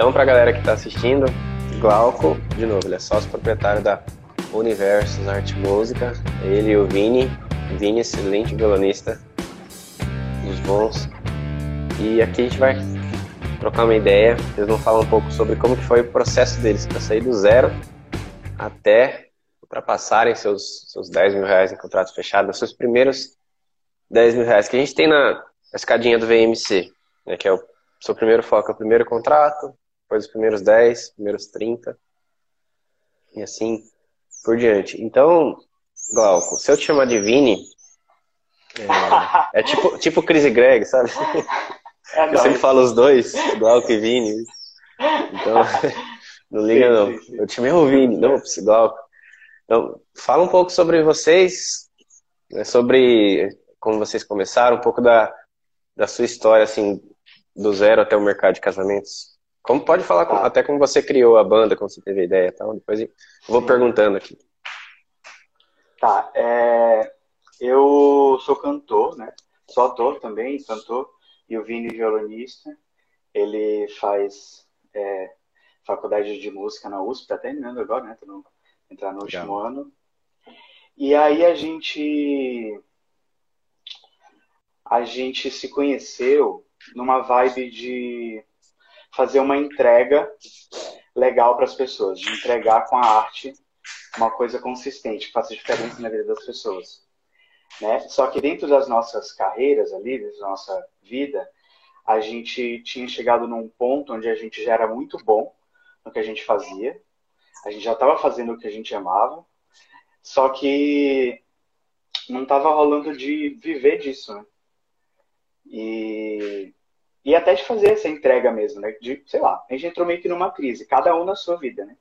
Então, para a galera que está assistindo, Glauco, de novo, ele é sócio proprietário da Universos Arte Música. Ele e o Vini. Vini, excelente violonista, dos bons. E aqui a gente vai trocar uma ideia. Eles vão falar um pouco sobre como que foi o processo deles para sair do zero até ultrapassarem seus, seus 10 mil reais em contratos fechados, seus primeiros 10 mil reais que a gente tem na escadinha do VMC, né, que é o seu primeiro foco, é o primeiro contrato, depois os primeiros 10, primeiros 30, e assim por diante. Então, Glauco, se eu te chamar de Vini, é, é tipo, tipo Chris e Greg, sabe? É eu sempre falo os dois, Glauco e Vini. Então, não liga sim, não. Sim, sim. Eu te chamei o Vini, não, Glauco. Então, fala um pouco sobre vocês, né, sobre como vocês começaram, um pouco da, da sua história, assim, do zero até o mercado de casamentos. Como pode falar com, até como você criou a banda, como você teve a ideia e tal. Depois eu vou perguntando aqui. Tá, é, eu sou cantor, né? Sou ator também, cantor, e o Vini violonista. Ele faz é, faculdade de música na USP, tá terminando agora, né? Tá no, entrar no último ano. E aí a gente a gente se conheceu numa vibe de fazer uma entrega legal para as pessoas, de entregar com a arte uma coisa consistente, que faça diferença na vida das pessoas. Né? Só que dentro das nossas carreiras ali, da nossa vida, a gente tinha chegado num ponto onde a gente já era muito bom no que a gente fazia, a gente já estava fazendo o que a gente amava, só que não estava rolando de viver disso, né? E, e até de fazer essa entrega mesmo, né? De, sei lá, a gente entrou meio que numa crise, cada um na sua vida, né?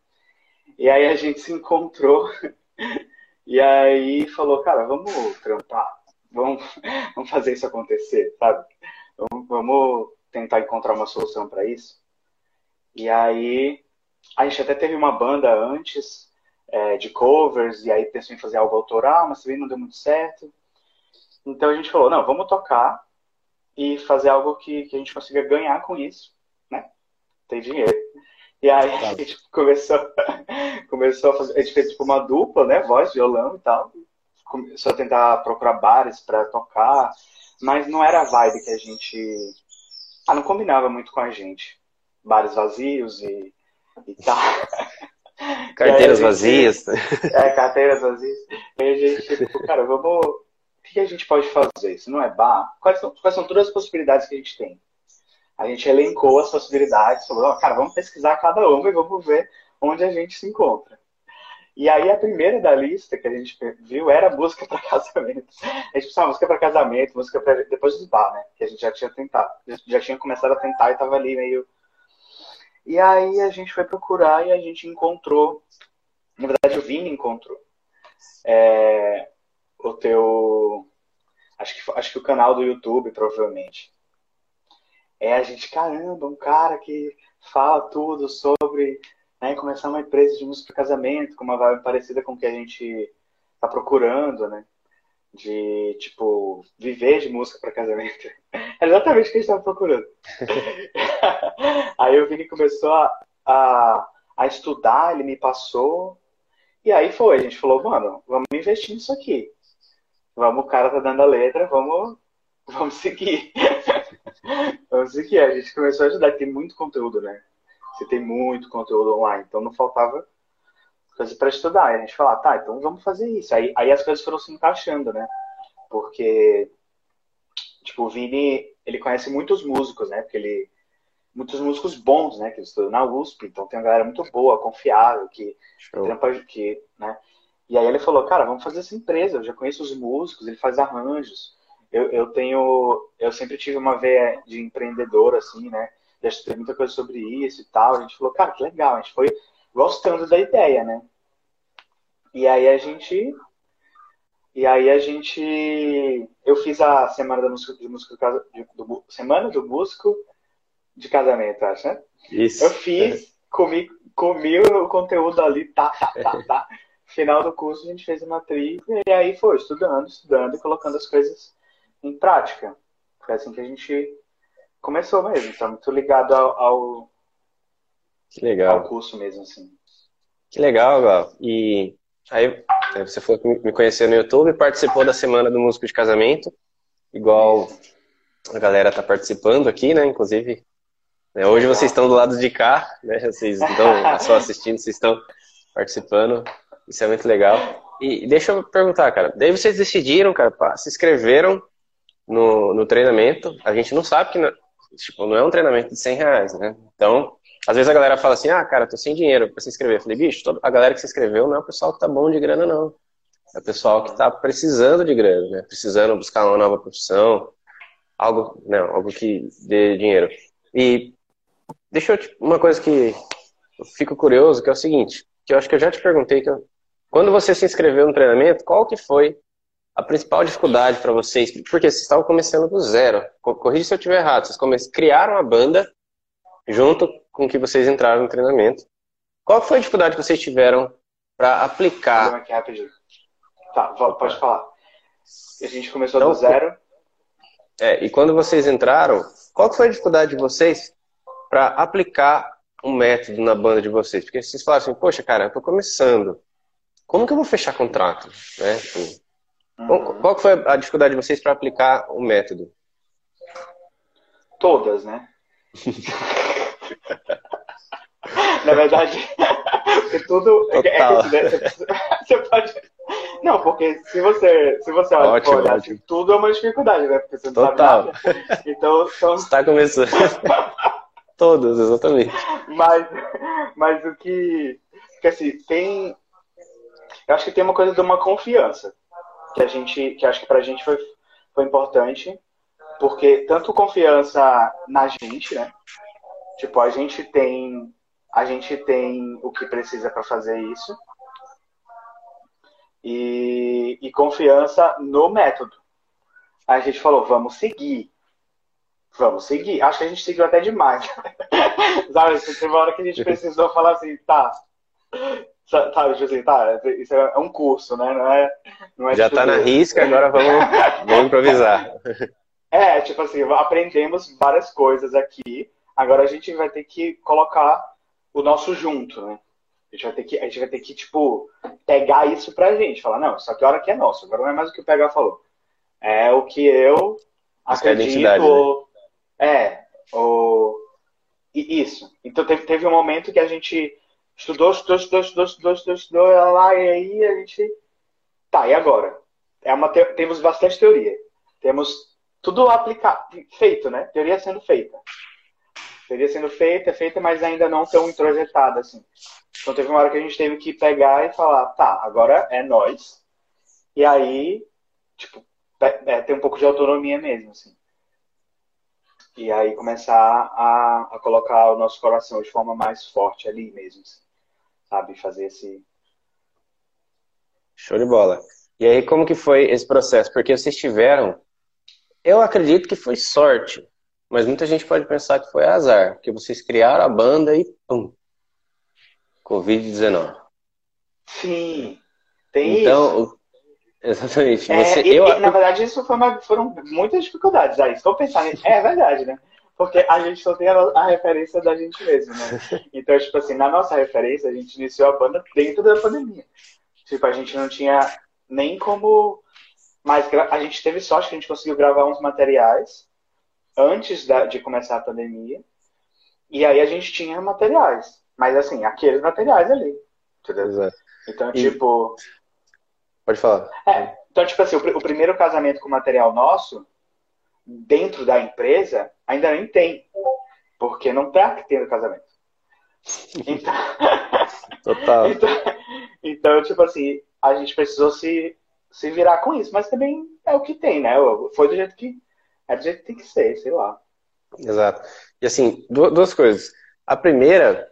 E aí a gente se encontrou e aí falou, cara, vamos trampar, vamos, vamos fazer isso acontecer, sabe? Vamos, tentar encontrar uma solução para isso. E aí a gente até teve uma banda antes é, de covers, e aí pensou em fazer algo autoral, mas também não deu muito certo. Então a gente falou, não, vamos tocar e fazer algo que, que a gente consiga ganhar com isso, né? Ter dinheiro. E aí a gente começou, começou a fazer, a gente fez tipo uma dupla, né? Voz, violão e tal. Começou a tentar procurar bares para tocar, mas não era a vibe que a gente. Ah, não combinava muito com a gente. Bares vazios e, e tal. Carteiras gente, vazias. É, carteiras vazias. E a gente, tipo, cara, vamos o que a gente pode fazer? Se não é bar, quais são, quais são todas as possibilidades que a gente tem? A gente elencou as possibilidades, falou, cara, vamos pesquisar cada uma e vamos ver onde a gente se encontra. E aí a primeira da lista que a gente viu era música para casamento. A gente pensava música para casamento, música para depois dos bar, né? Que a gente já tinha tentado, já tinha começado a tentar e tava ali meio. E aí a gente foi procurar e a gente encontrou, na verdade o Vini encontrou é, o teu. Acho que, acho que o canal do YouTube, provavelmente. É a gente, caramba, um cara que fala tudo sobre né, começar uma empresa de música para casamento, com uma vibe parecida com o que a gente está procurando, né? De, tipo, viver de música para casamento. É exatamente o que a gente estava procurando. aí o Vini começou a, a, a estudar, ele me passou. E aí foi, a gente falou, mano, vamos investir nisso aqui. Vamos, o cara tá dando a letra, vamos, vamos seguir. vamos seguir. A gente começou a ajudar, tem muito conteúdo, né? Você tem muito conteúdo online, então não faltava coisa para estudar. E a gente falou, tá, então vamos fazer isso. Aí, aí as coisas foram se encaixando, né? Porque, tipo, o Vini, ele conhece muitos músicos, né? Porque ele muitos músicos bons, né? Que estudam na USP, então tem uma galera muito boa, confiável, que, que, que né? E aí ele falou, cara, vamos fazer essa empresa, eu já conheço os músicos, ele faz arranjos. Eu, eu tenho, eu sempre tive uma veia de empreendedor, assim, né? Já estudei muita coisa sobre isso e tal. A gente falou, cara, que legal, a gente foi gostando da ideia, né? E aí a gente e aí a gente eu fiz a semana da música de música do, do, semana do músico de casamento, acho, né? Isso. Eu fiz, comi, comi o conteúdo ali, tá, tá, tá, tá final do curso a gente fez uma trilha e aí foi estudando, estudando e colocando as coisas em prática. Foi assim que a gente começou mesmo, está muito ligado ao, ao, Que legal. Ao curso mesmo, assim. Que legal, Gal. E aí, você foi me conhecer no YouTube, participou da Semana do Músico de Casamento, igual a galera tá participando aqui, né? Inclusive, né? hoje vocês estão do lado de cá, né? Vocês estão só assistindo, vocês estão participando. Isso é muito legal. E deixa eu perguntar, cara. Daí vocês decidiram, cara, se inscreveram no, no treinamento. A gente não sabe que não, tipo, não é um treinamento de 100 reais, né? Então, às vezes a galera fala assim, ah, cara, tô sem dinheiro para se inscrever. Eu falei, bicho, a galera que se inscreveu não é o pessoal que tá bom de grana, não. É o pessoal que tá precisando de grana, né? Precisando buscar uma nova profissão, algo, não, algo que dê dinheiro. E deixa eu uma coisa que eu fico curioso, que é o seguinte, que eu acho que eu já te perguntei, que eu, quando você se inscreveu no treinamento, qual que foi a principal dificuldade para vocês? Porque vocês estavam começando do zero. Corrija se eu estiver errado. Vocês come... criaram a banda junto com que vocês entraram no treinamento. Qual foi a dificuldade que vocês tiveram para aplicar? Aqui, rapidinho. Tá, pode falar. A gente começou então, do zero. É, e quando vocês entraram, qual foi a dificuldade de vocês para aplicar um método na banda de vocês? Porque vocês falaram assim, poxa, cara, eu tô começando. Como que eu vou fechar contrato? Né? Uhum. Qual foi a dificuldade de vocês para aplicar o método? Todas, né? Na verdade, tudo. É, é, você pode. Não, porque se você, se você olha, ótimo, olhar, assim, tudo é uma dificuldade, né? Porque você não Total. sabe nada. Então, então... Está começando. Todos, exatamente. Mas, mas o que. Porque assim, tem. Eu acho que tem uma coisa de uma confiança. Que a gente. Que acho que pra gente foi, foi importante. Porque tanto confiança na gente, né? Tipo, a gente tem. A gente tem o que precisa para fazer isso e, e confiança no método. Aí a gente falou, vamos seguir. Vamos seguir. Acho que a gente seguiu até demais. Sabe, teve uma hora que a gente precisou falar assim, tá. Sabe, tipo assim, tá, isso é um curso, né? Não é, não é Já tá na risca, agora vamos, vamos improvisar. É, tipo assim, aprendemos várias coisas aqui, agora a gente vai ter que colocar o nosso junto, né? A gente vai ter que, a gente vai ter que tipo, pegar isso pra gente. Falar, não, isso aqui hora que é nosso. Agora não é mais o que o PH falou. É o que eu isso é acredito. É, ou, né? é ou, isso. Então teve, teve um momento que a gente estudou, estudou, estudou, estudou, estudou, estudou, estudou lá, e aí a gente. Tá, e agora? É uma te... Temos bastante teoria. Temos tudo aplicado, feito, né? Teoria sendo feita. Teoria sendo feita, feita, mas ainda não tão introjetada assim. Então teve uma hora que a gente teve que pegar e falar, tá, agora é nós. E aí, tipo, é, ter um pouco de autonomia mesmo, assim. E aí começar a, a colocar o nosso coração de forma mais forte ali mesmo, assim, sabe? Fazer esse... Show de bola. E aí, como que foi esse processo? Porque vocês tiveram, eu acredito que foi sorte, mas muita gente pode pensar que foi azar, porque vocês criaram a banda e pum, Covid-19. Sim, tem então, isso. Exatamente. É, Você, e, eu... e, na verdade, isso uma, foram muitas dificuldades. Aí, estou pensando, é verdade, né? Porque a gente só tem a, a, referência da gente mesmo, né? Então, tipo assim, na nossa referência, a gente iniciou a banda dentro da pandemia. Tipo, a gente não tinha nem como. Mas a gente teve sorte que a gente conseguiu gravar uns materiais antes da, de começar a pandemia. E aí a gente tinha materiais. Mas assim, aqueles materiais ali. Entendeu? Exato. Então, e... tipo. Pode falar. É, então, tipo assim, o, o, primeiro casamento com material nosso, dentro da empresa, ainda nem tem. Porque não tá tendo casamento. Então. Total. então, então, tipo assim, a gente precisou se, se virar com isso. Mas também é o que tem, né? Foi do jeito que. É do jeito que tem que ser, sei lá. Exato. E assim, duas coisas. A primeira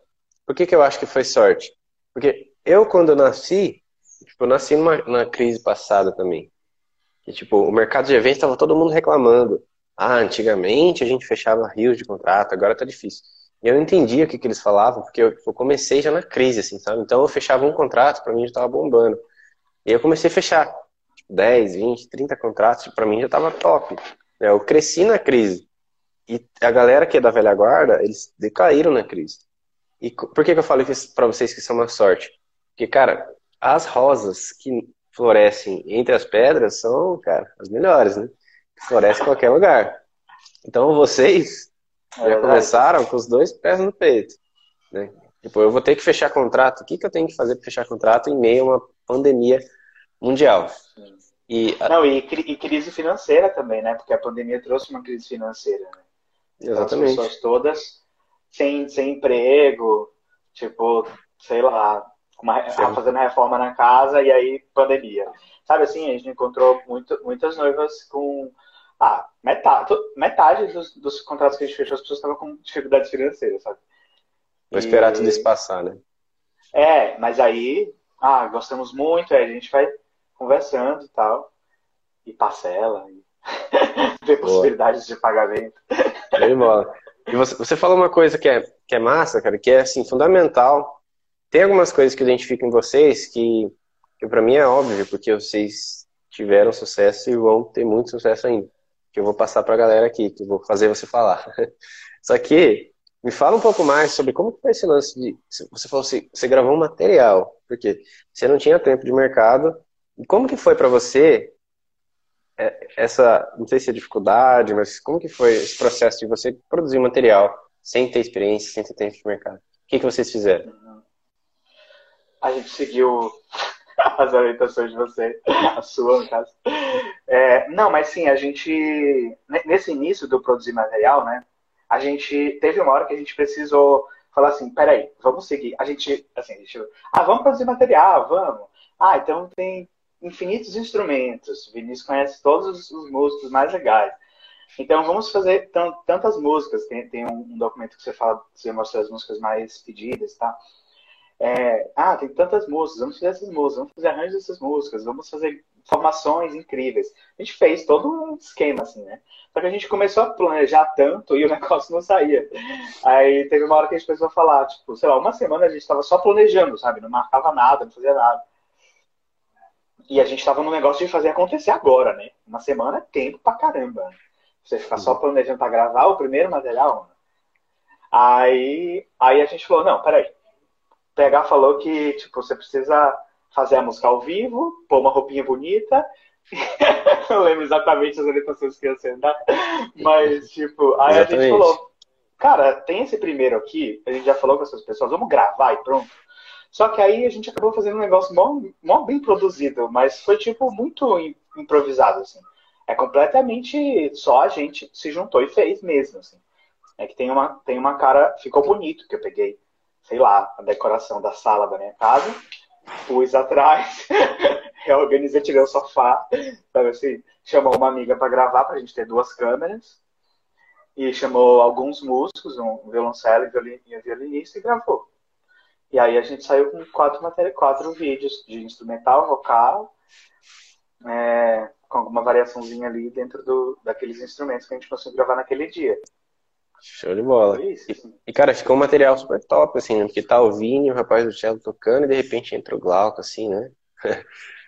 por que, que eu acho que foi sorte? Porque eu, quando nasci, tipo, eu nasci numa, numa crise passada também. E, tipo, o mercado de eventos estava todo mundo reclamando. Ah, antigamente a gente fechava rios de contrato, agora tá difícil. E eu não entendia o que, que eles falavam, porque eu, eu comecei já na crise, assim, sabe? Então eu fechava um contrato, para mim já tava bombando. E eu comecei a fechar tipo, 10, 20, 30 contratos, para mim já tava top. Eu cresci na crise. E a galera que é da velha guarda, eles decaíram na crise. E por que, que eu falo para vocês que são uma sorte? Porque, cara, as rosas que florescem entre as pedras são, cara, as melhores, né? Florescem em qualquer lugar. Então vocês é já começaram com os dois pés no peito. Né? Tipo, eu vou ter que fechar contrato. O que, que eu tenho que fazer para fechar contrato em meio a uma pandemia mundial? E, Não, e, e, crise financeira também, né? Porque a pandemia trouxe uma crise financeira. Né? Então, Exatamente. As pessoas todas sem, sem emprego, tipo, sei lá, uma, fazendo reforma na casa e aí pandemia. Sabe assim, a gente encontrou muito, muitas noivas com. Ah, metade, metade dos, dos contratos que a gente fechou, as pessoas estavam com dificuldades financeiras, sabe? Vou esperar e... tudo isso passar, né? É, mas aí, ah, gostamos muito, aí a gente vai conversando e tal, e parcela, e ver possibilidades de pagamento. E você, você falou uma coisa que é, que é massa, cara, que é assim, fundamental. Tem algumas coisas que eu identifico em vocês que, que para mim é óbvio, porque vocês tiveram sucesso e vão ter muito sucesso ainda. Que eu vou passar pra galera aqui, que eu vou fazer você falar. Só que, me fala um pouco mais sobre como que foi esse lance de. Você falou assim, você gravou um material, porque você não tinha tempo de mercado. E como que foi para você é, essa, não sei se é dificuldade, mas como que foi esse processo de você produzir material sem ter experiência, sem ter tempo de mercado? O que, que vocês fizeram? A gente seguiu as orientações de você, a sua, no caso. É, não, mas sim, a gente, nesse início do produzir material, né, a gente, teve uma hora que a gente precisou falar assim, peraí, vamos seguir. A gente, assim, a gente, ah, vamos produzir material, vamos. Ah, então tem infinitos instrumentos. O Vinícius conhece todos os músicos mais legais. Então vamos fazer tantas músicas. Tem, tem um, documento que você fala, você mostra as músicas mais pedidas, tá? É, ah, tem tantas músicas, vamos fazer essas músicas, vamos fazer arranjos dessas músicas, vamos fazer formações incríveis. A gente fez todo um esquema, assim, né? Só que a gente começou a planejar tanto e o negócio não saía. Aí teve uma hora que a gente começou a falar, tipo, sei lá, uma semana a gente estava só planejando, sabe? Não marcava nada, não fazia nada. E a gente estava no negócio de fazer acontecer agora, né? Uma semana é tempo pra caramba. Você ficar só uhum. planejando pra gravar o primeiro material. Né? Aí, aí a gente falou, não, peraí. PH falou que, tipo, você precisa fazer a música ao vivo, pôr uma roupinha bonita. não lembro exatamente as orientações que ia ser, tá? Mas, tipo, aí exatamente. a gente falou, cara, tem esse primeiro aqui, a gente já falou com essas pessoas, vamos gravar e pronto. Só que aí a gente acabou fazendo um negócio mó, mó bem produzido, mas foi tipo muito improvisado, assim. É completamente só a gente se juntou e fez mesmo, assim. É que tem uma, tem uma cara, ficou bonito que eu peguei, sei lá, a decoração da sala da minha casa, pus atrás, reorganizei, tirei o sofá, sabe assim, chamou uma amiga para gravar, pra gente ter duas câmeras, e chamou alguns músicos, um violoncelo e violinista, e gravou. E aí a gente saiu com quatro, matéria, quatro vídeos de instrumental, vocal, é, com alguma variaçãozinha ali dentro do, daqueles instrumentos que a gente conseguiu gravar naquele dia. Show de bola. Isso, e, e, cara, ficou um material super top, assim, né? Porque tá o Vini, o rapaz do cello tocando, e de repente entra o Glauco, assim, né?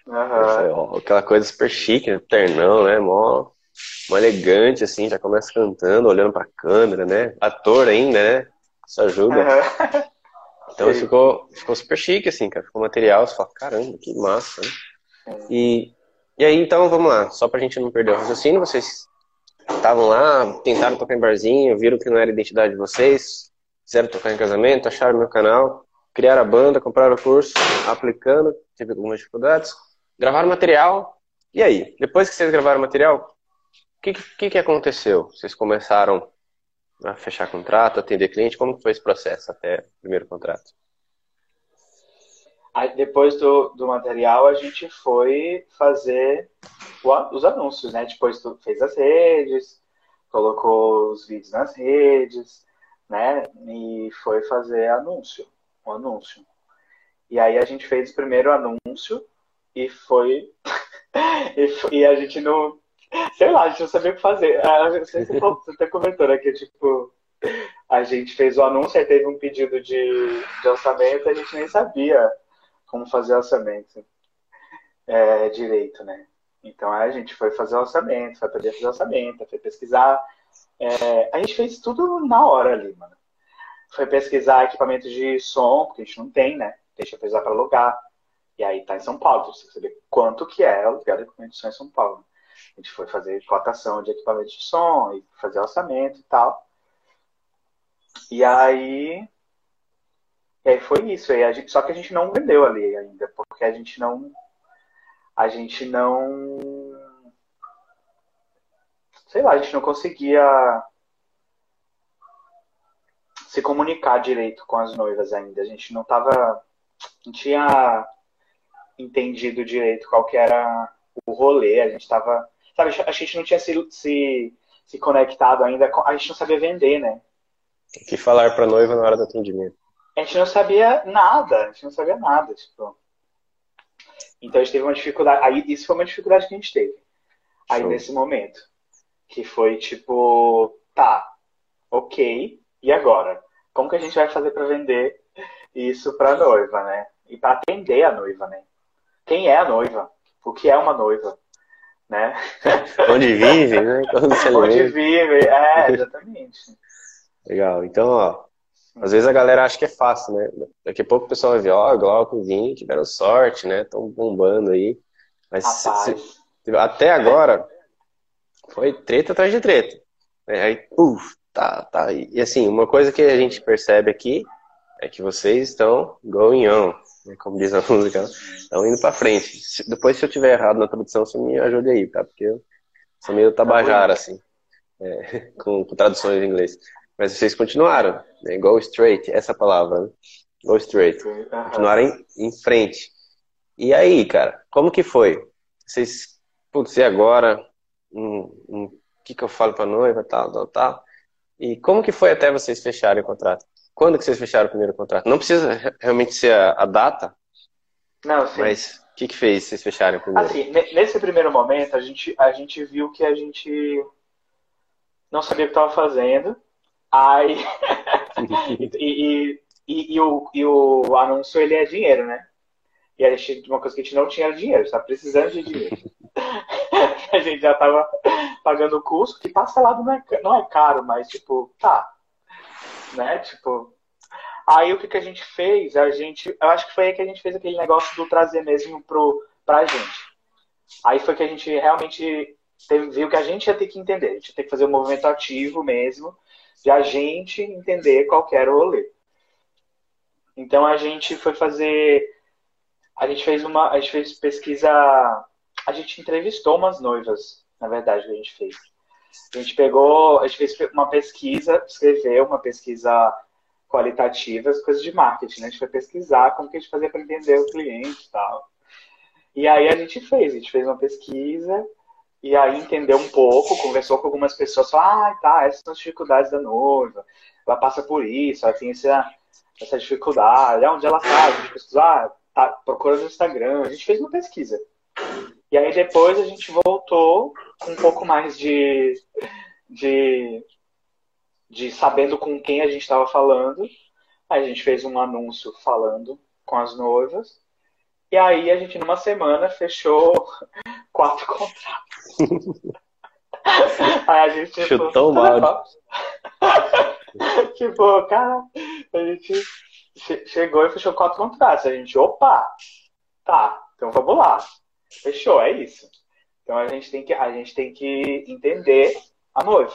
Uhum. Aquela coisa super chique, né? Ternão, né? Mó, mó elegante, assim, já começa cantando, olhando pra câmera, né? Ator ainda, né? Isso ajuda. Uhum. Então ficou, ficou super chique, assim, cara. Ficou material, você fala, caramba, que massa, né? E, e aí, então, vamos lá. Só pra gente não perder o raciocínio, vocês estavam lá, tentaram tocar em barzinho, viram que não era a identidade de vocês, quiseram tocar em casamento, acharam meu canal, criaram a banda, compraram o curso, aplicando, teve algumas dificuldades, gravaram material, e aí? Depois que vocês gravaram material, o que, que, que aconteceu? Vocês começaram a fechar contrato, atender cliente? Como foi esse processo até o primeiro contrato? Aí, depois do, do material, a gente foi fazer o, os anúncios, né? Depois tu fez as redes, colocou os vídeos nas redes, né? E foi fazer anúncio, o um anúncio. E aí a gente fez o primeiro anúncio e foi. e, e a gente não, Sei lá, a gente não sabia o que fazer. Você, você até comentou, né, que tipo, a gente fez o anúncio, aí teve um pedido de, de orçamento, a gente nem sabia como fazer orçamento é, direito, né? Então a gente foi fazer orçamento, foi poder fazer orçamento, foi pesquisar. É, a gente fez tudo na hora ali, mano. foi pesquisar equipamentos de som, porque a gente não tem, né? Deixa eu pesquisar para alugar. E aí tá em São Paulo, você saber quanto que é alugar equipamento de som em São Paulo. A gente foi fazer cotação de equipamento de som e fazer orçamento e tal. E aí. E aí foi isso. E gente, só que a gente não vendeu ali ainda, porque a gente não. A gente não. Sei lá, a gente não conseguia se comunicar direito com as noivas ainda. A gente não tava. Não tinha entendido direito qual que era o rolê. A gente tava. Sabe, a gente não tinha se, se, se conectado ainda. A gente não sabia vender, né? O que falar pra noiva na hora do atendimento? A gente não sabia nada. A gente não sabia nada, tipo. Então a gente teve uma dificuldade. Aí isso foi uma dificuldade que a gente teve. Aí Show. nesse momento. Que foi tipo, tá, ok, e agora? Como que a gente vai fazer para vender isso para a noiva, né? E para atender a noiva, né? Quem é a noiva? O que é uma noiva? Né? Onde vive, né? Onde vive, é, exatamente. Legal. Então, ó, às vezes a galera acha que é fácil, né? Daqui a pouco o pessoal vai ver, ó, oh, Glauco e Vini tiveram sorte, né? Estão bombando aí. Mas se, se, até agora foi treta atrás de treta. Aí, puf, tá, tá. E assim, uma coisa que a gente percebe aqui é que vocês estão going on, né? como diz a música, estão indo para frente. Se, depois, se eu tiver errado na tradução, você me ajude aí, tá? Porque eu sou meio tabajara, assim, é, com, com, traduções em inglês. Mas vocês continuaram, né? go straight, essa palavra, né? go straight. Continuaram em, em frente. E aí, cara, como que foi? Vocês, putz, e agora? O um, um, que, que eu falo pra noiva, tal, tal, tal? E como que foi até vocês fecharem o contrato? Quando que vocês fecharam o primeiro contrato? Não precisa realmente ser a, a data. Não, sim. Mas o que, que fez vocês fecharem o primeiro? Assim, nesse primeiro momento, a gente, a gente viu que a gente não sabia o que estava fazendo. Aí. e, e, e, o, e o anúncio, ele é dinheiro, né? E a gente, uma coisa que a gente não tinha era dinheiro, estava precisando de dinheiro. a gente já estava pagando o curso, que parcelado não é, não é caro, mas tipo, tá. Né? Tipo. Aí o que, que a gente fez? A gente. Eu acho que foi aí que a gente fez aquele negócio do trazer mesmo pro, pra gente. Aí foi que a gente realmente teve, viu que a gente ia ter que entender. A gente ia ter que fazer um movimento ativo mesmo, de a gente entender qual era o rolê. Então a gente foi fazer. A gente fez uma. A gente fez pesquisa. A gente entrevistou umas noivas na verdade, que a gente fez. A gente pegou, a gente fez uma pesquisa, escreveu uma pesquisa qualitativa, as coisas de marketing, né? A gente foi pesquisar como que a gente fazia para entender o cliente e tal. E aí a gente fez, a gente fez uma pesquisa e aí entendeu um pouco, conversou com algumas pessoas, falou, ah, tá, essas são as dificuldades da noiva, ela passa por isso, ela tem essa, essa dificuldade, onde ela tá, a gente pesquisou, ah, tá, procura no Instagram, a gente fez uma pesquisa. E aí depois a gente voltou com um pouco mais de, de, de sabendo com quem a gente estava falando. Aí a gente fez um anúncio falando com as noivas. E aí a gente, numa semana, fechou quatro contratos. aí a gente tipo, chutou mal. tipo, cara, a gente chegou e fechou quatro contratos. A gente, opa, tá, então vamos lá. Fechou, é isso. Então a gente tem que, a gente tem que entender a noiva.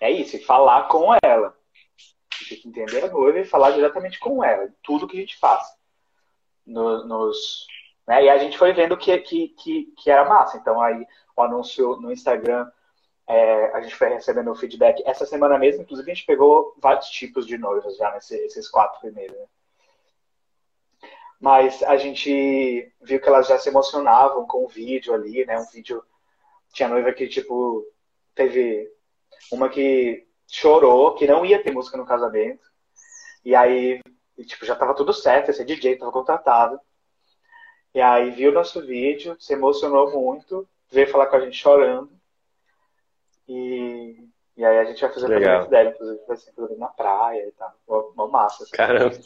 É isso, e falar com ela. A gente tem que entender a noiva e falar diretamente com ela, tudo que a gente faz. No, nos, né? E a gente foi vendo que, que, que, que era massa. Então aí o anúncio no Instagram, é, a gente foi recebendo o feedback. Essa semana mesmo, inclusive, a gente pegou vários tipos de noivas já nesses quatro primeiros. Né? mas a gente viu que elas já se emocionavam com o vídeo ali, né? Um vídeo tinha noiva que tipo teve uma que chorou, que não ia ter música no casamento. E aí, e, tipo, já tava tudo certo, esse DJ tava contratado. E aí viu nosso vídeo, se emocionou muito, veio falar com a gente chorando. E, e aí a gente vai fazer Legal. o casamento dela, inclusive vai ser na praia e tal. Uma, massa. Assim. Caramba.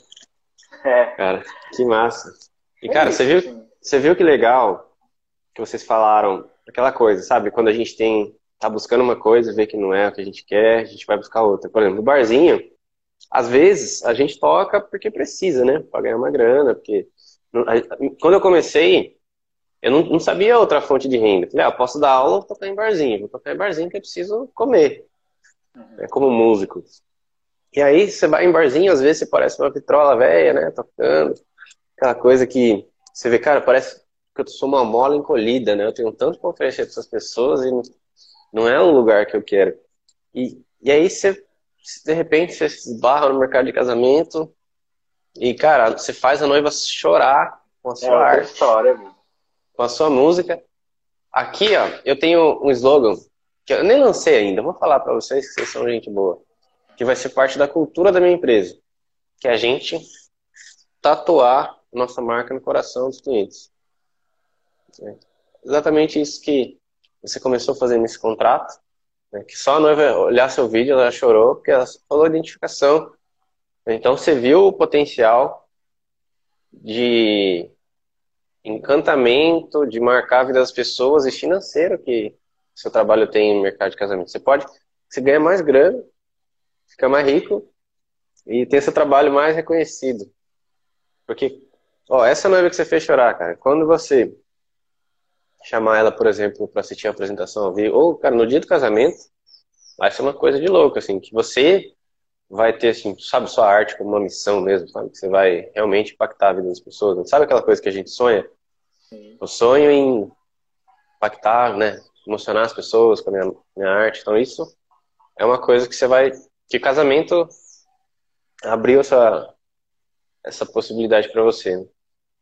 É. Cara, que massa. E, é cara, isso, você, viu, você viu que legal que vocês falaram aquela coisa, sabe? Quando a gente tem tá buscando uma coisa, vê que não é o que a gente quer, a gente vai buscar outra. Por exemplo, no barzinho, às vezes a gente toca porque precisa, né? Para ganhar uma grana, porque quando eu comecei, eu não, não, sabia outra fonte de renda. Falei, ah, posso dar aula, vou tocar em barzinho. Vou tocar em barzinho que eu preciso comer. Uhum. É como músico. E aí você vai em barzinho, às vezes você parece uma vitrola velha, né? Tocando. Aquela coisa que você vê, cara, parece que eu sou uma mola encolhida, né? Eu tenho tanto para oferecer para essas pessoas e não é um lugar que eu quero. E, e aí você, de repente, você esbarra no mercado de casamento e, cara, você faz a noiva chorar com a sua é arte. história, mano. Com a sua música. Aqui, ó, eu tenho um slogan que eu nem lancei ainda. Vou falar para vocês que vocês são gente boa. Que vai ser parte da cultura da minha empresa. Que é a gente tatuar nossa marca no coração dos clientes. É exatamente isso que você começou a fazer nesse contrato. Né? Que só a noiva olhar seu vídeo, ela chorou porque ela falou identificação então você viu o potencial de encantamento, de marcar a vida das pessoas e financeiro que seu trabalho tem no mercado de casamento. Você pode, você ganha mais grana, fica mais rico e tem seu trabalho mais reconhecido. Porque, ó, essa noiva que você fez chorar, cara, quando você chamar ela, por exemplo, para assistir a apresentação ao vivo, ou, cara, no dia do casamento, vai ser uma coisa de louco, assim, que você vai ter, assim, sabe, sua arte como uma missão mesmo, sabe? Que você vai realmente impactar a vida das pessoas. Não sabe aquela coisa que a gente sonha? Sim. Eu sonho em impactar, né? Emocionar as pessoas com a minha, minha arte. Então, isso é uma coisa que você vai. Que casamento abriu essa, essa possibilidade para você. Né?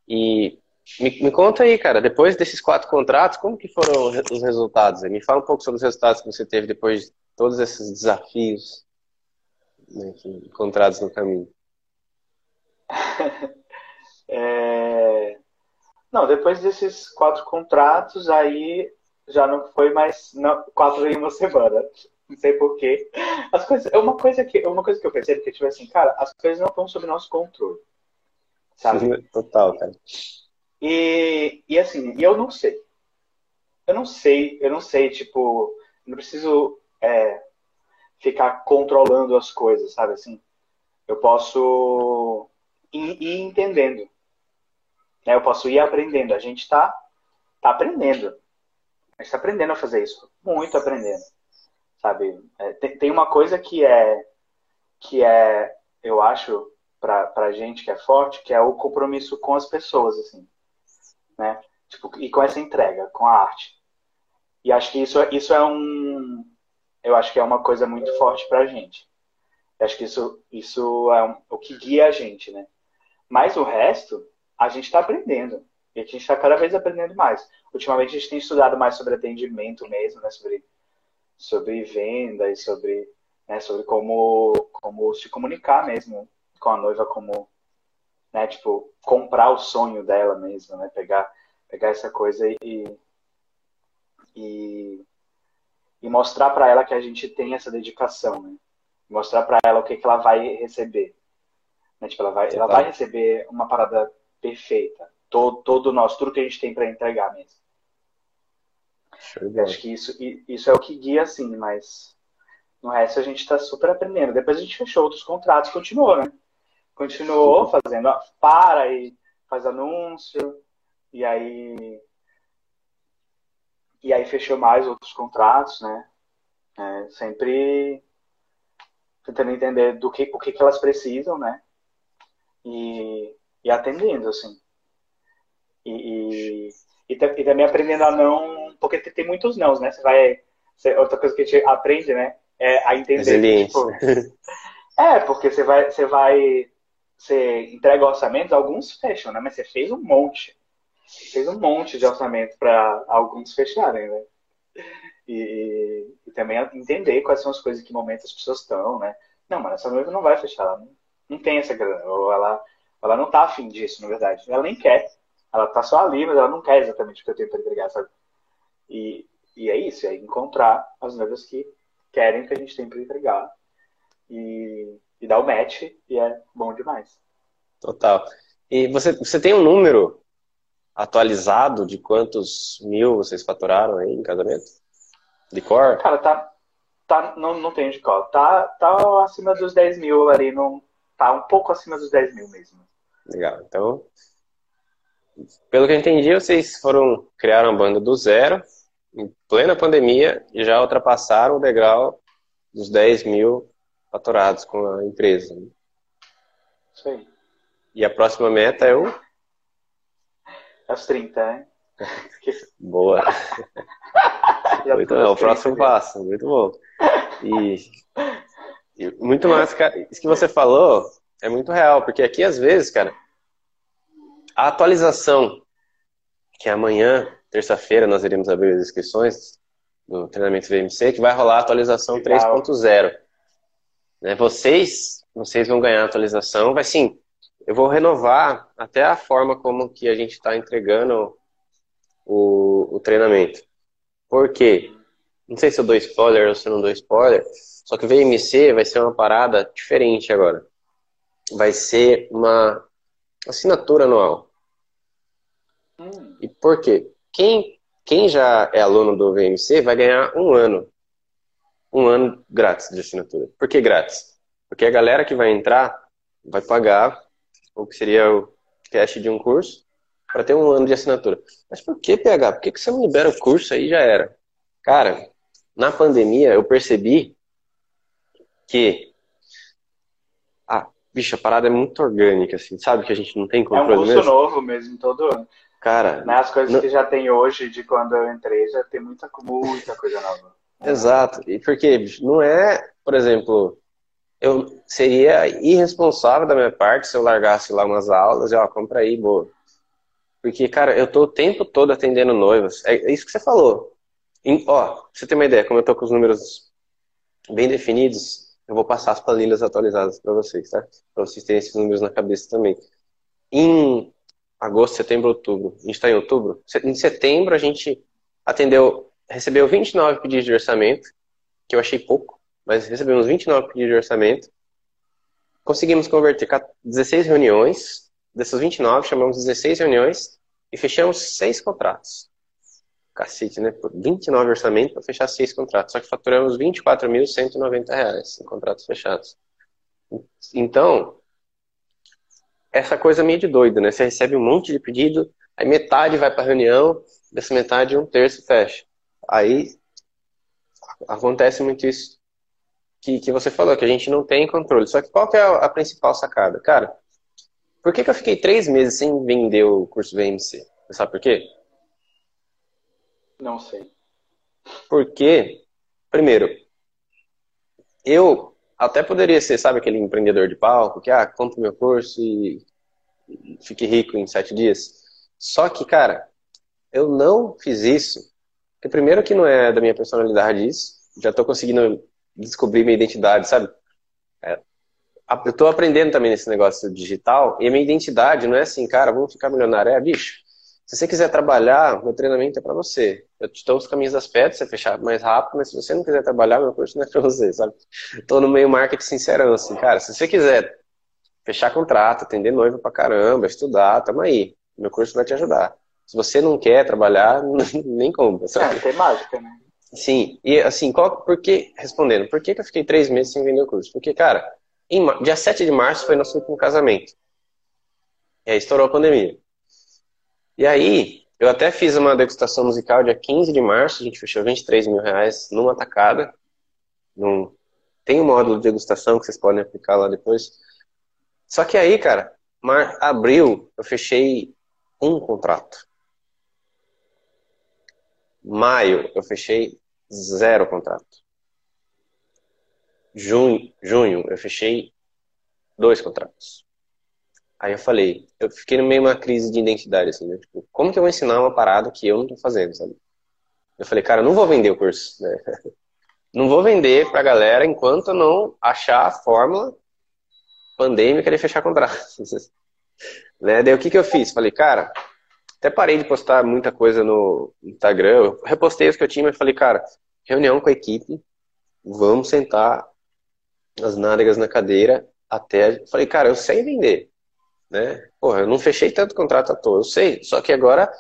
E me, me, conta aí, cara, depois desses quatro contratos, como que foram os resultados? Me fala um pouco sobre os resultados que você teve depois de todos esses desafios né, encontrados no caminho? é... Não, depois desses quatro contratos, aí já não foi mais não, quatro em uma semana. Não sei porquê. As coisas, é uma coisa que uma coisa que eu percebo que tipo assim, cara, as coisas não estão sob nosso controle. Sabe? Total, cara. E, e assim, eu não sei. Eu não sei, eu não sei, tipo, não preciso é, ficar controlando as coisas, sabe assim? Eu posso ir, ir entendendo. Né? Eu posso ir aprendendo. A gente está tá aprendendo. A gente está aprendendo a fazer isso. Muito aprendendo. Sabe? É, tem, tem uma coisa que é, que é eu acho, para a gente que é forte, que é o compromisso com as pessoas, assim. Né? Tipo, e com essa entrega, com a arte. E acho que isso, isso é um, eu acho que é uma coisa muito forte para a gente. Eu acho que isso, isso é o que guia a gente, né? Mas o resto, a gente está aprendendo. E a gente está cada vez aprendendo mais. Ultimamente a gente tem estudado mais sobre atendimento mesmo, né? Sobre, sobre venda e sobre, né? sobre como, como se comunicar mesmo com a noiva, como, né? Tipo, comprar o sonho dela mesmo, né? Pegar, pegar essa coisa e, e e mostrar para ela que a gente tem essa dedicação, né? Mostrar para ela o que, que ela vai receber. Né? Tipo, ela vai, ela vai receber uma parada perfeita. Todo, todo o nosso, tudo que a gente tem para entregar mesmo. Acho que isso, isso é o que guia, assim, mas no resto a gente está super aprendendo. Depois a gente fechou outros contratos, continuou, né? Continuou fazendo, para e faz anúncio, e aí e aí fechou mais outros contratos, né? É, sempre tentando entender do que, o que, que elas precisam, né? E, e atendendo, assim. E, e, e, também aprendendo a não. Porque tem muitos nãos, né? Você vai. Você, outra coisa que a gente aprende, né? É a entender. Tipo, é, porque você vai. Você vai. Você entrega orçamentos, alguns fecham, né? Mas você fez um monte fez um monte de orçamento para alguns fecharem, né? E, e, também entender quais são as coisas, que momento as pessoas estão, né? Não, mas essa noiva não vai fechar, ela não, não tem essa grana, ou ela, ela não tá afim disso, na verdade. Ela nem quer. Ela tá só ali, mas ela não quer exatamente o que eu tenho para entregar, sabe? E, e é isso, é encontrar as noivas que querem o que a gente tem para entregar e, e dar o match, e é bom demais. Total. E você, você tem um número atualizado de quantos mil vocês faturaram aí em casamento? De cor? Cara, tá. Tá, não, não tenho de qual. Tá, tá acima dos 10 mil ali, não, tá um pouco acima dos 10 mil mesmo. Legal. Então, pelo que eu entendi, vocês foram criar uma banda do zero, em plena pandemia, e já ultrapassaram o degrau dos 10 mil faturados com a empresa. Né? Isso aí. E a próxima meta é o? É os 30, né? Boa. muito bom, o próximo passo, muito bom. E, e muito mais, cara, isso que você falou é muito real, porque aqui às vezes, cara, a atualização que amanhã, terça-feira, nós iremos abrir as inscrições do treinamento VMC, que vai rolar a atualização 3.0. Né? Vocês, vocês vão ganhar a atualização, vai sim. Eu vou renovar até a forma como que a gente está entregando o, o treinamento. Por quê? Não sei se eu dou spoiler ou se eu não dou spoiler, só que o VMC vai ser uma parada diferente agora. Vai ser uma assinatura anual. Hum. E por quê? Quem, quem já é aluno do VMC vai ganhar um ano. Um ano grátis de assinatura. Por que grátis? Porque a galera que vai entrar vai pagar o que seria o cash de um curso para ter um ano de assinatura. Mas por que, PH? Por que, que você não libera o curso aí já era? Cara, na pandemia eu percebi que ah, bicho, a parada é muito orgânica, assim, sabe? Que a gente não tem controle É um curso mesmo. novo mesmo, todo ano. Cara, né, as coisas não... que já tem hoje, de quando eu entrei, já tem muita, muita coisa nova. Exato. E porque, não é, por exemplo, eu seria irresponsável da minha parte se eu largasse lá umas aulas e, ó, compra aí, boa. Porque, cara, eu tô o tempo todo atendendo noivas. É isso que você falou. Ó, pra você ter uma ideia, como eu tô com os números bem definidos, eu vou passar as planilhas atualizadas para vocês, tá? Para vocês terem esses números na cabeça também. Em agosto, setembro, outubro, a gente está em outubro. Em setembro a gente atendeu, recebeu 29 pedidos de orçamento, que eu achei pouco, mas recebemos 29 pedidos de orçamento. Conseguimos converter 16 reuniões, dessas 29 chamamos 16 reuniões e fechamos seis contratos. Cacete, né? Por 29 orçamentos para fechar seis contratos. Só que faturamos 24.190 reais em contratos fechados. Então, essa coisa meio de doido, né? Você recebe um monte de pedido, aí metade vai para reunião, dessa metade um terço fecha. Aí acontece muito isso que, que você falou, que a gente não tem controle. Só que qual que é a, a principal sacada? Cara, por que, que eu fiquei três meses sem vender o curso VMC? Você sabe por quê? Não sei. Porque, primeiro, eu até poderia ser, sabe, aquele empreendedor de palco que, ah, compra meu curso e fique rico em sete dias. Só que, cara, eu não fiz isso. Porque primeiro que não é da minha personalidade isso. Já tô conseguindo descobrir minha identidade, sabe? É, eu tô aprendendo também nesse negócio digital. E a minha identidade não é assim, cara, vamos ficar milionário. É, bicho, se você quiser trabalhar, meu treinamento é para você. Eu te dou os caminhos das pedras, você fechar mais rápido, mas se você não quiser trabalhar, meu curso não é para você, sabe? Tô no meio marketing sincerão, assim, cara, se você quiser fechar contrato, atender noiva pra caramba, estudar, tamo aí. Meu curso vai te ajudar. Se você não quer trabalhar, nem compra, sabe? É, tem mágica, né? Sim, e assim, qual, por que, respondendo, por que, que eu fiquei três meses sem vender o curso? Porque, cara, em, dia 7 de março foi nosso último casamento. E aí estourou a pandemia. E aí, eu até fiz uma degustação musical dia 15 de março, a gente fechou 23 mil reais numa tacada. Num... Tem um módulo de degustação que vocês podem aplicar lá depois. Só que aí, cara, mar... abril eu fechei um contrato. Maio eu fechei zero contrato. Junho, junho eu fechei dois contratos. Aí eu falei, eu fiquei no meio uma crise de identidade, assim, né? Tipo, como que eu vou ensinar uma parada que eu não tô fazendo, sabe? Eu falei, cara, não vou vender o curso, né? Não vou vender pra galera enquanto eu não achar a fórmula pandêmica de fechar contrato. né? Daí o que que eu fiz? Falei, cara, até parei de postar muita coisa no Instagram, eu repostei os que eu tinha, mas falei, cara, reunião com a equipe, vamos sentar as nádegas na cadeira até. Falei, cara, eu sei vender né? Porra, eu não fechei tanto contrato à toa, eu sei. Só que agora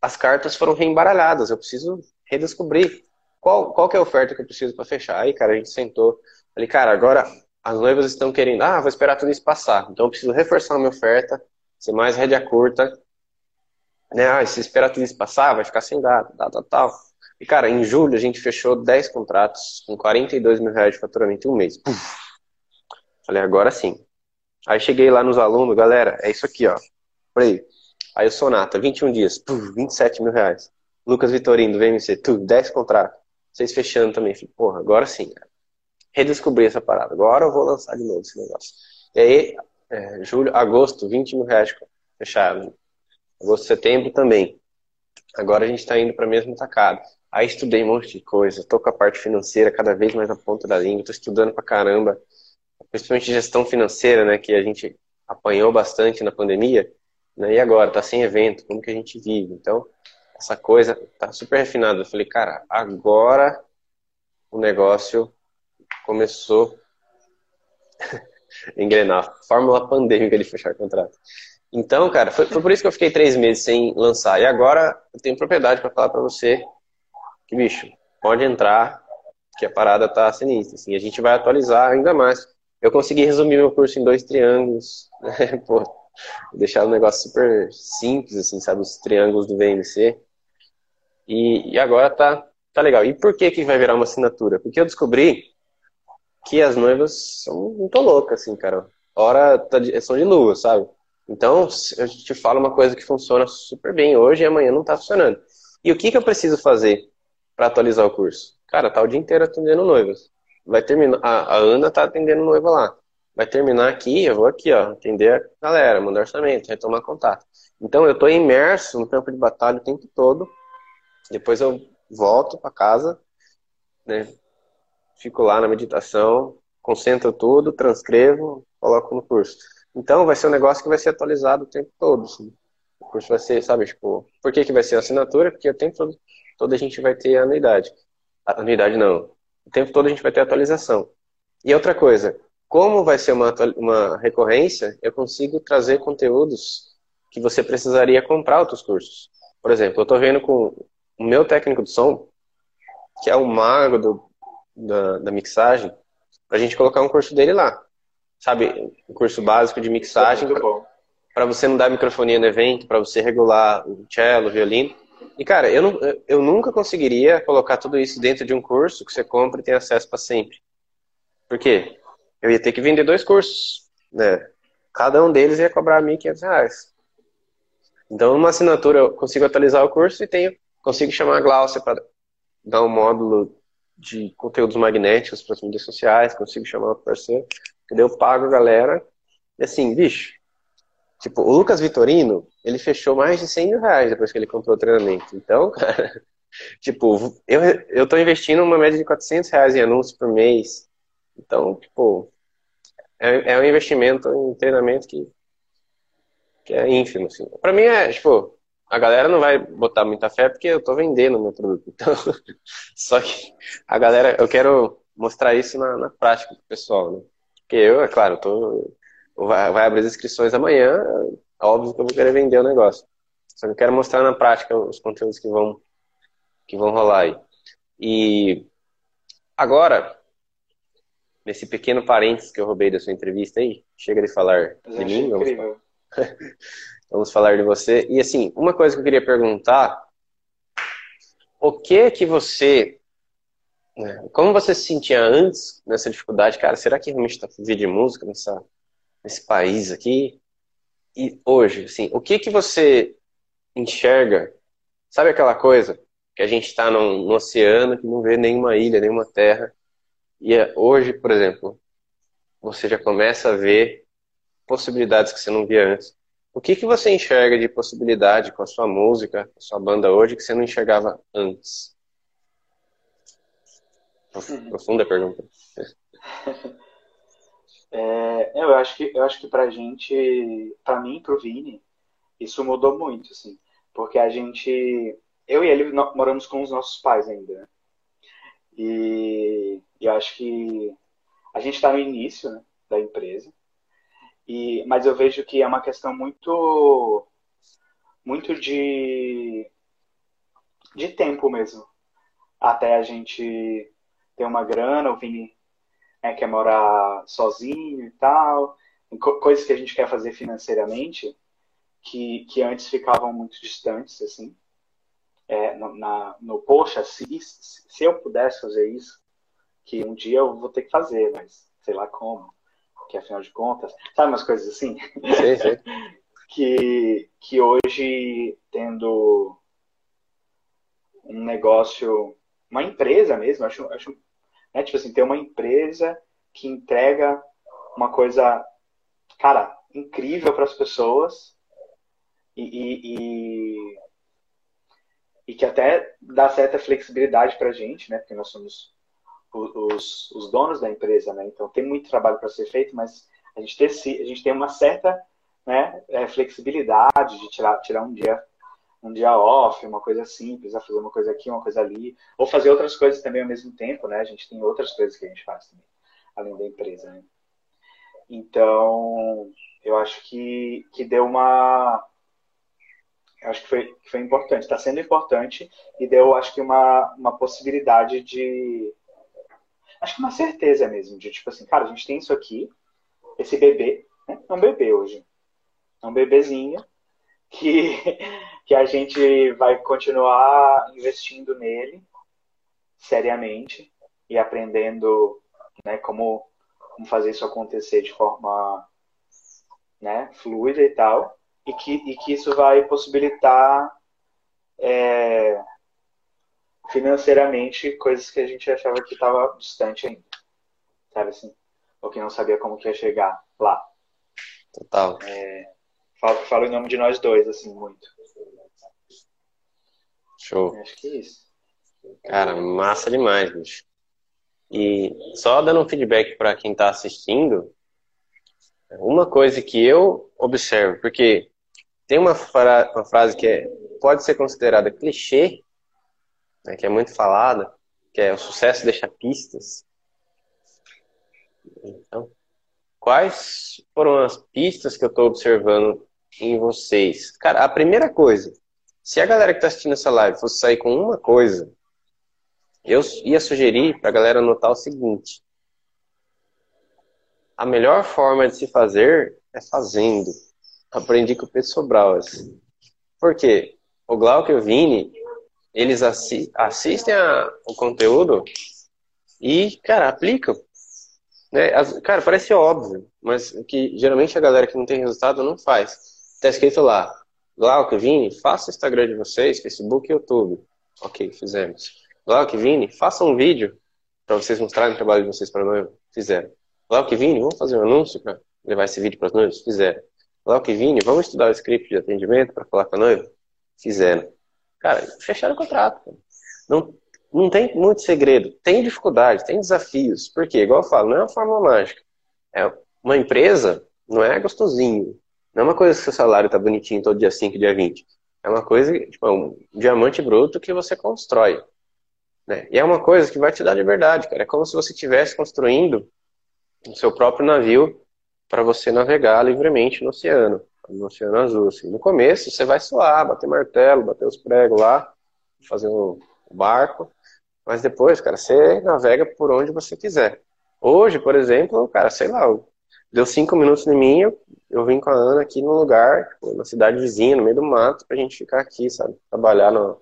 as cartas foram reembaralhadas, eu preciso redescobrir. qual, qual que é a oferta que eu preciso para fechar? Aí, cara, a gente sentou. Falei, cara, agora as noivas estão querendo, ah, vou esperar tudo isso passar. Então eu preciso reforçar a minha oferta, ser mais rédea curta. Né? Ah, se esperar tudo isso passar, vai ficar sem data, tal, tal. E, cara, em julho a gente fechou 10 contratos com 42 mil reais de faturamento em um mês. Puf. Falei, agora sim. Aí cheguei lá nos alunos, galera, é isso aqui, ó. Falei, aí o Sonata, 21 dias, puf, 27 mil reais. Lucas Vitorino, do VMC, tudo, 10 contratos. Vocês fechando também. Falei, porra, agora sim, cara redescobri essa parada. Agora eu vou lançar de novo esse negócio. E aí, é, julho, agosto, 20 mil reais fechado. Agosto, setembro também. Agora a gente está indo para a mesma tacada. Aí estudei um monte de coisa, tô com a parte financeira cada vez mais na ponta da língua, tô estudando pra caramba, principalmente gestão financeira, né, que a gente apanhou bastante na pandemia, né, e agora, tá sem evento, como que a gente vive? Então, essa coisa tá super refinada. Eu falei, cara, agora o negócio começou a engrenar. Fórmula pandêmica de fechar contrato. Então, cara, foi, foi, por isso que eu fiquei três meses sem lançar. E agora eu tenho propriedade para falar para você que, bicho, pode entrar, que a parada tá sinistra. Assim, a gente vai atualizar ainda mais. Eu consegui resumir meu curso em dois triângulos, né? Pô, deixar o um negócio super simples, assim, sabe? Os triângulos do VMC. E, e agora tá, tá legal. E por que que vai virar uma assinatura? Porque eu descobri que as noivas são muito loucas, assim, cara. Hora tá de, são de lua, sabe? Então, eu te falo uma coisa que funciona super bem hoje e amanhã não tá funcionando. E o que, que eu preciso fazer para atualizar o curso? Cara, tá o dia inteiro atendendo noivas. Vai terminar. A, a Ana tá atendendo noiva lá. Vai terminar aqui, eu vou aqui, ó, atender a galera, mandar orçamento, retomar contato. Então, eu tô imerso no campo de batalha o tempo todo. Depois eu volto para casa, né? fico lá na meditação, concentro tudo, transcrevo, coloco no curso. Então vai ser um negócio que vai ser atualizado o tempo todo. Assim. O curso vai ser, sabe, tipo, por que, que vai ser assinatura? Porque o tempo todo, a gente vai ter anuidade. Anuidade não. O tempo todo a gente vai ter atualização. E outra coisa, como vai ser uma, uma recorrência, eu consigo trazer conteúdos que você precisaria comprar outros cursos. Por exemplo, eu estou vendo com o meu técnico de som, que é o mago do, da, da mixagem, pra gente colocar um curso dele lá. Sabe, um curso básico de mixagem para você não dar microfonia no evento, para você regular o cello, o violino. E cara, eu, não, eu nunca conseguiria colocar tudo isso dentro de um curso que você compra e tem acesso para sempre. Por quê? Eu ia ter que vender dois cursos, né? Cada um deles ia cobrar R$ 1.500. Então, numa assinatura, eu consigo atualizar o curso e tenho, consigo chamar a Glaucia para dar um módulo de conteúdos magnéticos para as mídias sociais, consigo chamar o parceiro, entendeu? Eu pago a galera. E assim, bicho, tipo, o Lucas Vitorino, ele fechou mais de 100 mil reais depois que ele comprou o treinamento. Então, cara, tipo, eu, eu tô investindo uma média de 400 reais em anúncios por mês. Então, tipo, é, é um investimento em treinamento que, que é ínfimo, assim. Pra mim é, tipo, a galera não vai botar muita fé porque eu tô vendendo meu produto. Então, só que a galera, eu quero mostrar isso na, na prática pro pessoal, né? Porque eu, é claro, tô, vai, vai abrir as inscrições amanhã, é óbvio que eu vou querer vender o negócio. Só que eu quero mostrar na prática os conteúdos que vão, que vão rolar aí. E agora, nesse pequeno parênteses que eu roubei da sua entrevista aí, chega de falar de mim. Vamos, vamos falar de você. E assim, uma coisa que eu queria perguntar, o que que você, como você se sentia antes nessa dificuldade, cara, será que realmente está viver de música nessa, nesse país aqui? E hoje, assim, o que que você enxerga? Sabe aquela coisa que a gente está num, num, oceano que não vê nenhuma ilha, nenhuma terra, e é, hoje, por exemplo, você já começa a ver possibilidades que você não via antes. O que, que você enxerga de possibilidade com a sua música, com a sua banda hoje, que você não enxergava antes? Profunda pergunta. É, eu acho que eu acho que pra gente, pra mim, pro Vini, isso mudou muito, assim, porque a gente, eu e ele moramos com os nossos pais ainda, né? E eu acho que a gente está no início né, da empresa e, mas eu vejo que é uma questão muito, muito de, de tempo mesmo. até a gente ter uma grana, o Vini né, quer morar sozinho e tal, coisas que a gente quer fazer financeiramente, que, que antes ficavam muito distantes, assim. É, no, na, no, poxa, se, se eu pudesse fazer isso, que um dia eu vou ter que fazer, mas sei lá como, que afinal de contas, sabe umas coisas assim? Sim, sim. que, que hoje, tendo um negócio, uma empresa mesmo, acho, acho né, tipo assim, ter uma empresa que entrega uma coisa, cara, incrível para as pessoas e, e, e, e, que até dá certa flexibilidade para a gente, né? Porque nós somos os, os donos da empresa, né? Então tem muito trabalho para ser feito, mas a gente, ter, a gente tem uma certa né, é, flexibilidade de tirar, tirar um dia um dia off, uma coisa simples, a fazer uma coisa aqui, uma coisa ali, ou fazer outras coisas também ao mesmo tempo, né? A gente tem outras coisas que a gente faz também, além da empresa, né? Então, eu acho que, que deu uma. Eu acho que foi, que foi importante, está sendo importante e deu, acho que, uma, uma possibilidade de. Acho que uma certeza mesmo, de tipo assim, cara, a gente tem isso aqui, esse bebê, né? é um bebê hoje. É um bebezinho que, que a gente vai continuar investindo nele seriamente e aprendendo né, como, como fazer isso acontecer de forma né, fluida e tal, e que, e que isso vai possibilitar é, financeiramente coisas que a gente achava que estava distante ainda, sabe assim? Ou que não sabia como que ia chegar lá. Total. É, Falo, falo em nome de nós dois, assim, muito. Show. Acho que é isso. Cara, massa demais, bicho. E só dando um feedback para quem está assistindo, uma coisa que eu observo, porque tem uma, fra uma frase que é, pode ser considerada clichê, né, que é muito falada, que é o sucesso deixa pistas. Então, quais foram as pistas que eu estou observando em vocês? Cara, a primeira coisa, se a galera que está assistindo essa live fosse sair com uma coisa, eu ia sugerir para a galera notar o seguinte: a melhor forma de se fazer é fazendo. Aprendi com o Pedro Sobral. Assim. Por quê? O Glauco e o Vini, eles assi assistem a, o conteúdo e, cara, aplicam. Né? As, cara, parece óbvio, mas que geralmente a galera que não tem resultado não faz. Está escrito lá, Glauco, Vini, faça o Instagram de vocês, Facebook e YouTube. Ok, fizemos. Glauco, Vini, faça um vídeo para vocês mostrarem o trabalho de vocês para noiva. Fizeram. Glauco, Vini, vamos fazer um anúncio para levar esse vídeo para os noivos? Fizeram. Glauco, Vini, vamos estudar o script de atendimento para falar com a noiva? Fizeram. Cara, fecharam o contrato. Não, não tem muito segredo. Tem dificuldade, tem desafios. Por quê? Igual eu falo, não é uma forma mágica. É uma empresa, não é gostosinho. Não é uma coisa que seu salário tá bonitinho todo dia 5 dia 20. É uma coisa, tipo, é um diamante bruto que você constrói. Né? E é uma coisa que vai te dar liberdade, cara. É como se você estivesse construindo o seu próprio navio para você navegar livremente no oceano, no oceano azul. Assim. No começo, você vai suar, bater martelo, bater os pregos lá, fazer o barco, mas depois, cara, você navega por onde você quiser. Hoje, por exemplo, cara, sei lá, deu cinco minutos em mim, eu, vim com a Ana aqui no lugar, na cidade vizinha, no meio do mato, pra gente ficar aqui, sabe? Trabalhar no,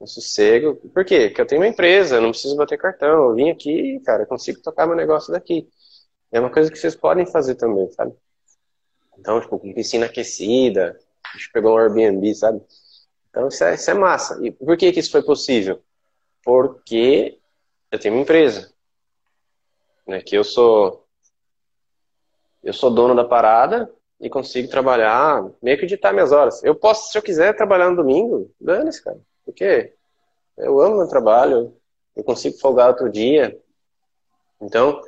no sossego. Por quê? Porque eu tenho uma empresa, eu não preciso bater cartão. Eu vim aqui, cara, consigo tocar meu negócio daqui. É uma coisa que vocês podem fazer também, sabe? Então, tipo, com piscina aquecida, a gente pegou um Airbnb, sabe? Então, isso é, isso é massa. E por que, que isso foi possível? Porque eu tenho uma empresa. Né, que eu sou eu sou dono da parada e consigo trabalhar, meio que editar minhas horas. Eu posso, se eu quiser trabalhar no domingo, dane-se, cara. Porque eu amo meu trabalho, eu consigo folgar outro dia. Então,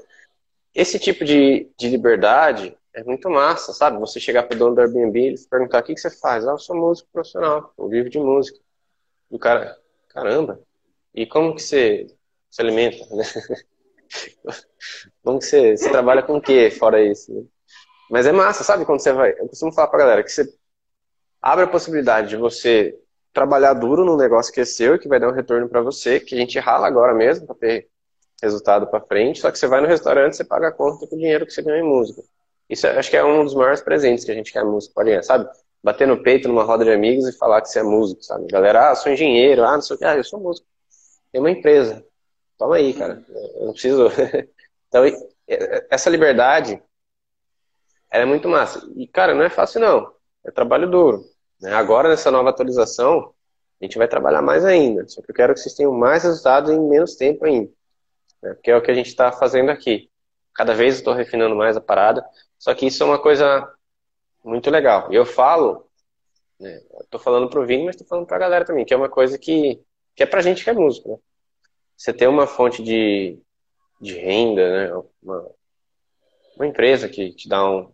esse tipo de, de liberdade é muito massa, sabe? Você chegar pro dono do Airbnb e perguntar o que, que você faz. Ah, eu sou músico profissional, eu vivo de música. E o cara, caramba, e como que você se alimenta, né? Como que você, você trabalha com o que fora isso? Né? Mas é massa, sabe? Quando você vai. Eu costumo falar pra galera que você abre a possibilidade de você trabalhar duro num negócio que é seu e que vai dar um retorno para você, que a gente rala agora mesmo para ter resultado para frente, só que você vai no restaurante, você paga a conta com o dinheiro que você ganha em música. Isso é, acho que é um dos maiores presentes que a gente quer música pode ganhar, sabe? Bater no peito numa roda de amigos e falar que você é músico, sabe? Galera, ah, sou engenheiro, ah, não sei o que, ah, eu sou músico. Tem uma empresa. Toma aí, cara. Eu não preciso. então, essa liberdade, é muito massa. E, cara, não é fácil, não. É trabalho duro. Né? Agora, nessa nova atualização, a gente vai trabalhar mais ainda. Só que eu quero que vocês tenham mais resultados em menos tempo ainda. Né? Que é o que a gente está fazendo aqui. Cada vez eu estou refinando mais a parada. Só que isso é uma coisa muito legal. Eu falo, né, estou falando pro Vini, mas estou falando para a galera também, que é uma coisa que, que é pra gente que é músico, né? Você ter uma fonte de, de renda, né? Uma, uma empresa que te dá um.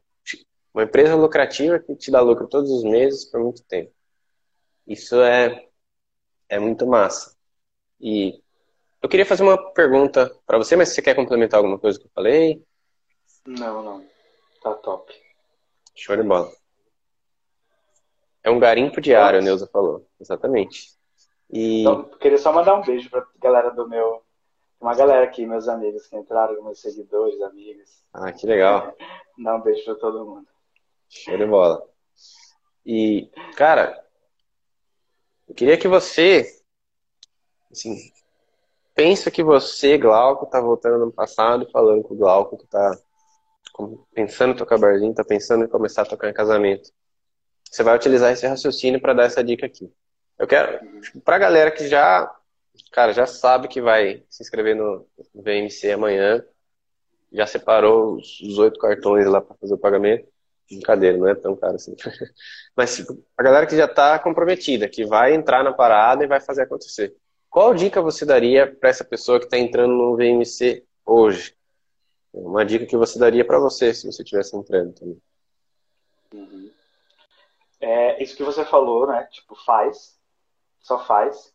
Uma empresa lucrativa que te dá lucro todos os meses por muito tempo. Isso é, é muito massa. E eu queria fazer uma pergunta para você, mas você quer complementar alguma coisa que eu falei? Não, não. Tá top. Show de bola. É um garimpo diário, a Neuza falou. Exatamente. E... Então, queria só mandar um beijo pra galera do meu. Uma galera aqui, meus amigos que entraram, meus seguidores, amigos. Ah, que legal. Dá um beijo pra todo mundo. Show de bola. E, cara, eu queria que você, assim, pensa que você, Glauco, tá voltando no passado falando com o Glauco que tá pensando em tocar barzinho, tá pensando em começar a tocar em casamento. Você vai utilizar esse raciocínio para dar essa dica aqui. Eu quero, pra galera que já, cara, já sabe que vai se inscrever no VMC amanhã, já separou os oito cartões lá para fazer o pagamento. Brincadeira, não é tão caro assim. Mas tipo, a galera que já está comprometida, que vai entrar na parada e vai fazer acontecer. Qual dica você daria para essa pessoa que está entrando no VMC hoje? Uma dica que você daria para você se você estivesse entrando também. Uhum. É, isso que você falou, né? Tipo, faz, só faz.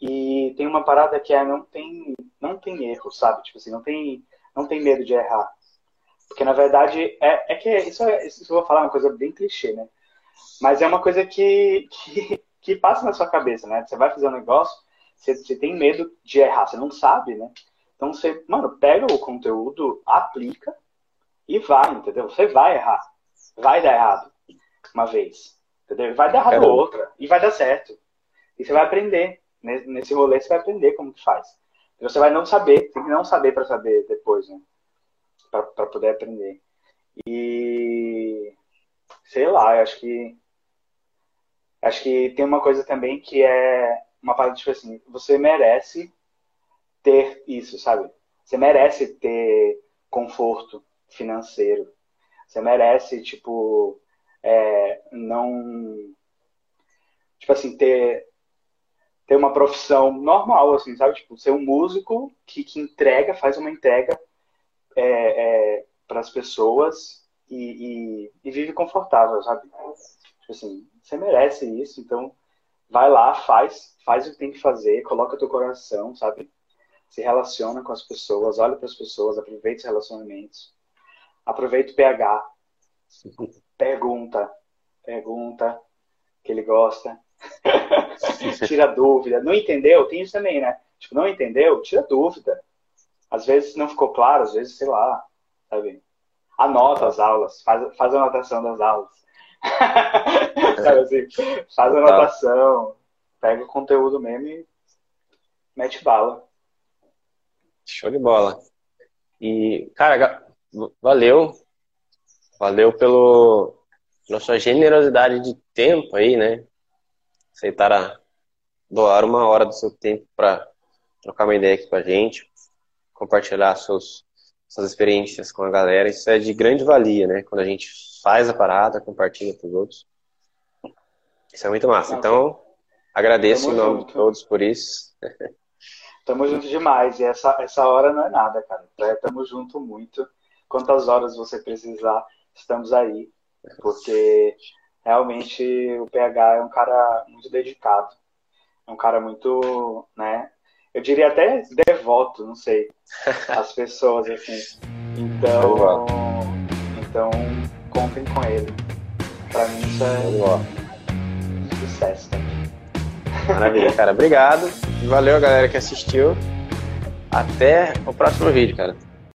E tem uma parada que é não tem, não tem erro, sabe? Tipo assim, não tem, não tem medo de errar. Porque na verdade é, é que isso, é, isso eu vou falar é uma coisa bem clichê, né? Mas é uma coisa que, que, que passa na sua cabeça, né? Você vai fazer um negócio, você, você tem medo de errar, você não sabe, né? Então você, mano, pega o conteúdo, aplica e vai, entendeu? Você vai errar. Vai dar errado uma vez. Entendeu? Vai dar errado outra. E vai dar certo. E você vai aprender. Nesse rolê você vai aprender como que faz. E você vai não saber, tem que não saber para saber depois, né? Para poder aprender. E sei lá, eu acho que acho que tem uma coisa também que é uma parte tipo assim, você merece ter isso, sabe? Você merece ter conforto financeiro. Você merece, tipo, é, não. Tipo assim, ter, ter uma profissão normal, assim, sabe? Tipo, ser um músico que, que entrega, faz uma entrega é, é, para as pessoas e, e, e, vive confortável, sabe? Tipo assim, você merece isso, então vai lá, faz, faz o que tem que fazer, coloca teu coração, sabe? se relaciona com as pessoas, olha para as pessoas, aproveita os relacionamentos, aproveita o PH, pergunta, pergunta que ele gosta, tira dúvida, não entendeu? Tem isso também, né? Tipo, não entendeu? Tira dúvida. Às vezes não ficou claro, às vezes, sei lá, sabe? Anota as aulas, faz, faz a anotação das aulas. sabe assim, faz a anotação, pega o conteúdo mesmo e mete bala. Show de bola. E, cara, valeu. Valeu pelo pela sua generosidade de tempo aí, né? Aceitar a, doar uma hora do seu tempo para trocar uma ideia aqui com a gente, compartilhar suas, suas experiências com a galera. Isso é de grande valia, né? Quando a gente faz a parada, compartilha com os outros. Isso é muito massa. Então, agradeço em nome de todos por isso. Tamo junto demais. E essa, essa hora não é nada, cara. É, tamo junto muito. Quantas horas você precisar, estamos aí. Porque realmente o PH é um cara muito dedicado. É um cara muito, né? Eu diria até devoto, não sei. As pessoas, assim. Então, então contem com ele. Pra mim isso é sucesso também. Maravilha, cara. Obrigado. Valeu, galera que assistiu. Até o próximo vídeo, cara.